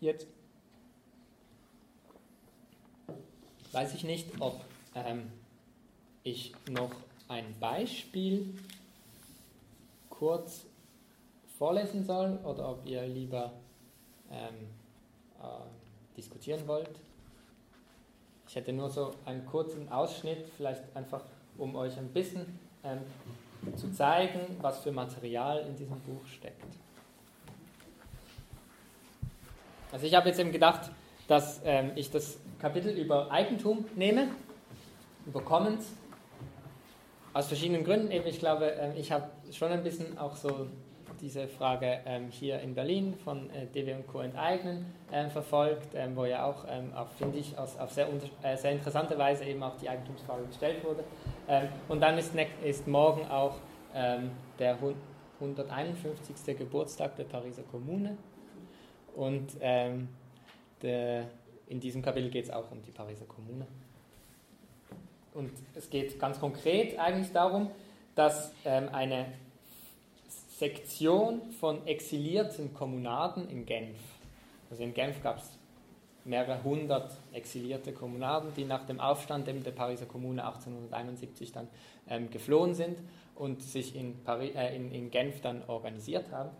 Jetzt weiß ich nicht, ob ähm, ich noch ein Beispiel kurz vorlesen soll oder ob ihr lieber ähm, äh, diskutieren wollt. Ich hätte nur so einen kurzen Ausschnitt, vielleicht einfach um euch ein bisschen ähm, zu zeigen, was für Material in diesem Buch steckt. Also ich habe jetzt eben gedacht, dass ähm, ich das Kapitel über Eigentum nehme, über Commons, aus verschiedenen Gründen. Eben, ich glaube, ähm, ich habe schon ein bisschen auch so diese Frage ähm, hier in Berlin von äh, DW und Co. enteignen ähm, verfolgt, ähm, wo ja auch, ähm, auch finde ich, aus, auf sehr, äh, sehr interessante Weise eben auch die Eigentumsfrage gestellt wurde. Ähm, und dann ist, ist morgen auch ähm, der 151. Geburtstag der Pariser Kommune. Und der, in diesem Kapitel geht es auch um die Pariser Kommune. Und es geht ganz konkret eigentlich darum, dass eine Sektion von exilierten Kommunaden in Genf. Also in Genf gab es mehrere hundert exilierte Kommunaden, die nach dem Aufstand der Pariser Kommune 1871 dann ähm, geflohen sind und sich in, Paris, äh, in, in Genf dann organisiert haben.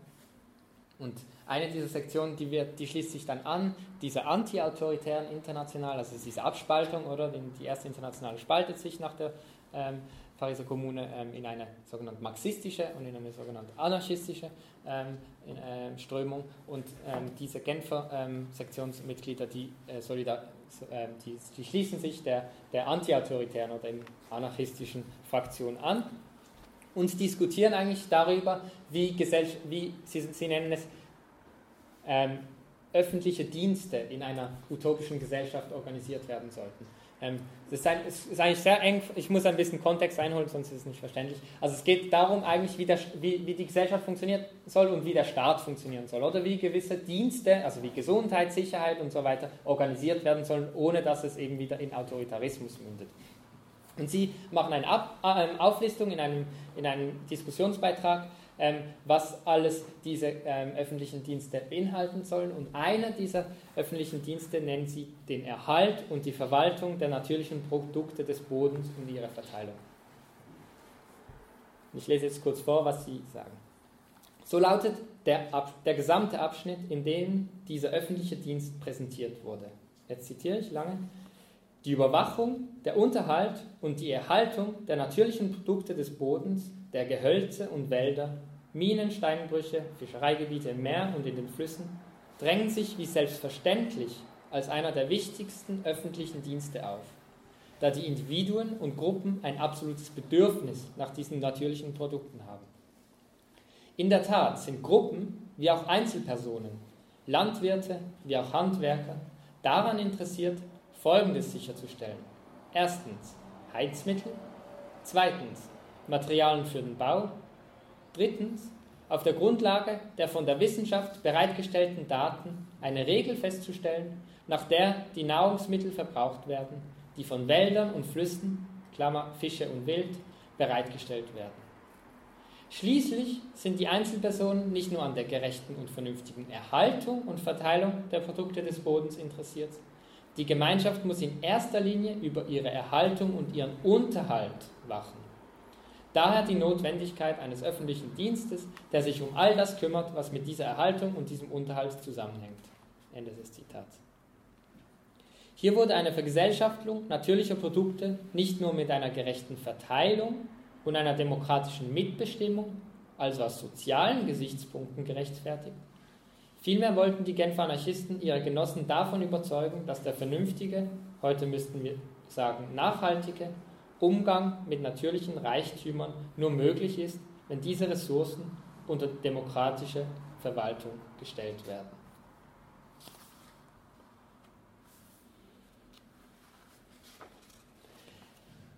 Und eine dieser Sektionen, die, wird, die schließt sich dann an, dieser anti-autoritären International, also diese Abspaltung, oder? Die erste Internationale spaltet sich nach der ähm, Pariser Kommune ähm, in eine sogenannte marxistische und in eine sogenannte anarchistische ähm, in, äh, Strömung. Und ähm, diese Genfer ähm, Sektionsmitglieder, die, äh, solidar, äh, die, die, schließen sich der, der anti-autoritären oder anarchistischen Fraktion an und diskutieren eigentlich darüber, wie, wie Sie, Sie, nennen es, ähm, öffentliche Dienste in einer utopischen Gesellschaft organisiert werden sollten. Ähm, das ist, ein, ist, eigentlich sehr eng, ich muss ein bisschen Kontext einholen, sonst ist es nicht verständlich. Also es geht darum eigentlich, wie, der, wie, wie die Gesellschaft funktionieren soll und wie der Staat funktionieren soll. Oder wie gewisse Dienste, also wie Gesundheit, Sicherheit und so weiter, organisiert werden sollen, ohne dass es eben wieder in Autoritarismus mündet. Und Sie machen eine Ab äh, Auflistung in einem, in einem Diskussionsbeitrag, ähm, was alles diese ähm, öffentlichen Dienste beinhalten sollen. Und einer dieser öffentlichen Dienste nennen Sie den Erhalt und die Verwaltung der natürlichen Produkte des Bodens und ihre Verteilung. Ich lese jetzt kurz vor, was Sie sagen. So lautet der, der gesamte Abschnitt, in dem dieser öffentliche Dienst präsentiert wurde. Jetzt zitiere ich lange die Überwachung, der Unterhalt und die Erhaltung der natürlichen Produkte des Bodens, der Gehölze und Wälder, Minen, Steinbrüche, Fischereigebiete im Meer und in den Flüssen drängen sich wie selbstverständlich als einer der wichtigsten öffentlichen Dienste auf, da die Individuen und Gruppen ein absolutes Bedürfnis nach diesen natürlichen Produkten haben. In der Tat sind Gruppen wie auch Einzelpersonen, Landwirte wie auch Handwerker daran interessiert, Folgendes sicherzustellen. Erstens Heizmittel, zweitens Materialien für den Bau, drittens auf der Grundlage der von der Wissenschaft bereitgestellten Daten eine Regel festzustellen, nach der die Nahrungsmittel verbraucht werden, die von Wäldern und Flüssen, Klammer Fische und Wild, bereitgestellt werden. Schließlich sind die Einzelpersonen nicht nur an der gerechten und vernünftigen Erhaltung und Verteilung der Produkte des Bodens interessiert, die Gemeinschaft muss in erster Linie über ihre Erhaltung und ihren Unterhalt wachen. Daher die Notwendigkeit eines öffentlichen Dienstes, der sich um all das kümmert, was mit dieser Erhaltung und diesem Unterhalt zusammenhängt. Ende des Zitats. Hier wurde eine Vergesellschaftung natürlicher Produkte nicht nur mit einer gerechten Verteilung und einer demokratischen Mitbestimmung, also aus sozialen Gesichtspunkten gerechtfertigt, Vielmehr wollten die Genfer Anarchisten ihre Genossen davon überzeugen, dass der vernünftige, heute müssten wir sagen nachhaltige, Umgang mit natürlichen Reichtümern nur möglich ist, wenn diese Ressourcen unter demokratische Verwaltung gestellt werden.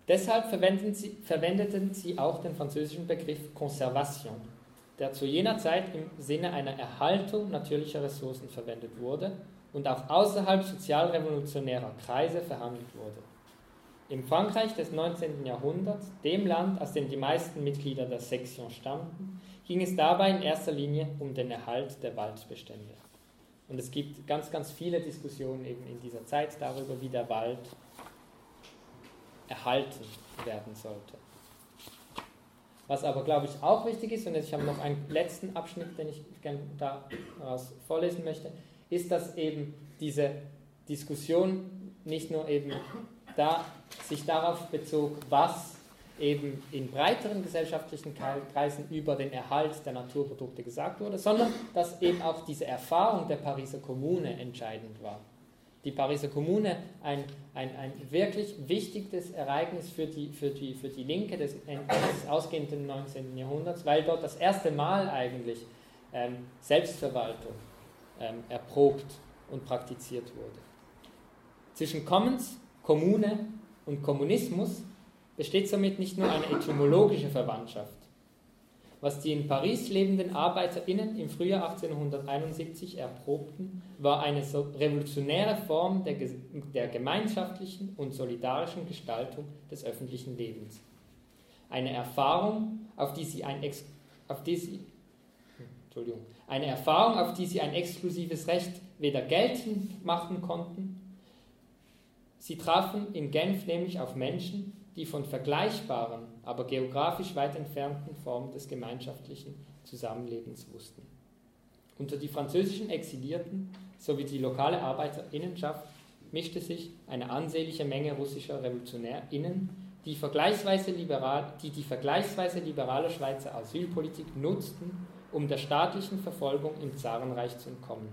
Deshalb verwendeten sie auch den französischen Begriff Conservation der zu jener Zeit im Sinne einer Erhaltung natürlicher Ressourcen verwendet wurde und auch außerhalb sozialrevolutionärer Kreise verhandelt wurde. Im Frankreich des 19. Jahrhunderts, dem Land, aus dem die meisten Mitglieder der Sektion stammten, ging es dabei in erster Linie um den Erhalt der Waldbestände. Und es gibt ganz, ganz viele Diskussionen eben in dieser Zeit darüber, wie der Wald erhalten werden sollte. Was aber, glaube ich, auch wichtig ist, und ich habe noch einen letzten Abschnitt, den ich gerne daraus vorlesen möchte, ist, dass eben diese Diskussion nicht nur eben da, sich darauf bezog, was eben in breiteren gesellschaftlichen Kreisen über den Erhalt der Naturprodukte gesagt wurde, sondern dass eben auch diese Erfahrung der Pariser Kommune entscheidend war die Pariser Kommune ein, ein, ein wirklich wichtiges Ereignis für die, für die, für die Linke des, des ausgehenden 19. Jahrhunderts, weil dort das erste Mal eigentlich ähm, Selbstverwaltung ähm, erprobt und praktiziert wurde. Zwischen Commons, Kommune und Kommunismus besteht somit nicht nur eine etymologische Verwandtschaft, was die in Paris lebenden ArbeiterInnen im Frühjahr 1871 erprobten, war eine revolutionäre Form der, der gemeinschaftlichen und solidarischen Gestaltung des öffentlichen Lebens. Eine Erfahrung, auf die sie, ein auf die sie, Entschuldigung, eine Erfahrung, auf die sie ein exklusives Recht weder geltend machen konnten. Sie trafen in Genf nämlich auf Menschen, die von vergleichbaren, aber geografisch weit entfernten Formen des gemeinschaftlichen Zusammenlebens wussten. Unter die französischen Exilierten sowie die lokale Arbeiterinnenschaft mischte sich eine ansehnliche Menge russischer RevolutionärInnen, die, vergleichsweise liberal, die die vergleichsweise liberale Schweizer Asylpolitik nutzten, um der staatlichen Verfolgung im Zarenreich zu entkommen.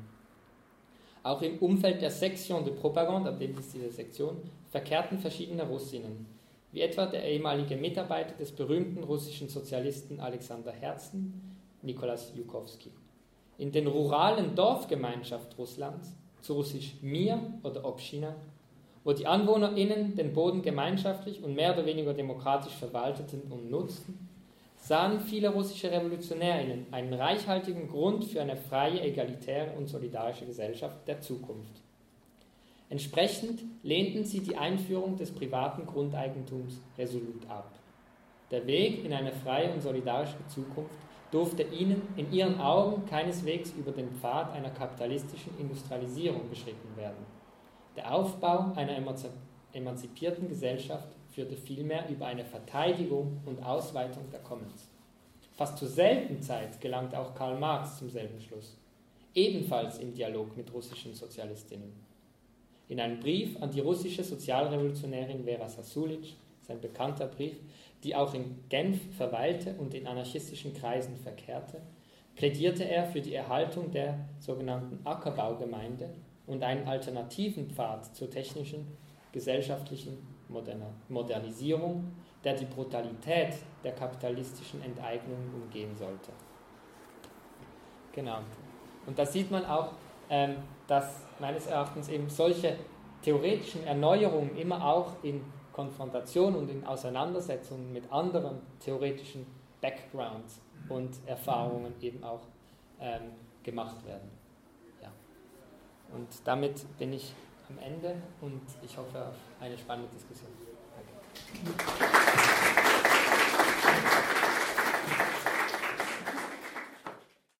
Auch im Umfeld der Section de Propagande, ab dem ist diese Sektion, verkehrten verschiedene Russinnen, wie etwa der ehemalige Mitarbeiter des berühmten russischen Sozialisten Alexander Herzen, Nikolas Jukowski. In den ruralen Dorfgemeinschaften Russlands, zu russisch Mir oder Obschina, wo die AnwohnerInnen den Boden gemeinschaftlich und mehr oder weniger demokratisch verwalteten und nutzten, sahen viele russische RevolutionärInnen einen reichhaltigen Grund für eine freie, egalitäre und solidarische Gesellschaft der Zukunft. Entsprechend lehnten sie die Einführung des privaten Grundeigentums resolut ab. Der Weg in eine freie und solidarische Zukunft durfte ihnen in ihren Augen keineswegs über den Pfad einer kapitalistischen Industrialisierung beschritten werden. Der Aufbau einer emanzipierten Gesellschaft führte vielmehr über eine Verteidigung und Ausweitung der Commons. Fast zur selben Zeit gelangte auch Karl Marx zum selben Schluss, ebenfalls im Dialog mit russischen Sozialistinnen. In einem Brief an die russische Sozialrevolutionärin Vera Sasulic, sein bekannter Brief, die auch in Genf verweilte und in anarchistischen Kreisen verkehrte, plädierte er für die Erhaltung der sogenannten Ackerbaugemeinde und einen alternativen Pfad zur technischen, gesellschaftlichen Modernisierung, der die Brutalität der kapitalistischen Enteignung umgehen sollte. Genau. Und da sieht man auch, ähm, dass meines Erachtens eben solche theoretischen Erneuerungen immer auch in Konfrontation und in Auseinandersetzungen mit anderen theoretischen Backgrounds und Erfahrungen eben auch ähm, gemacht werden. Ja. Und damit bin ich am Ende und ich hoffe auf eine spannende Diskussion. Danke.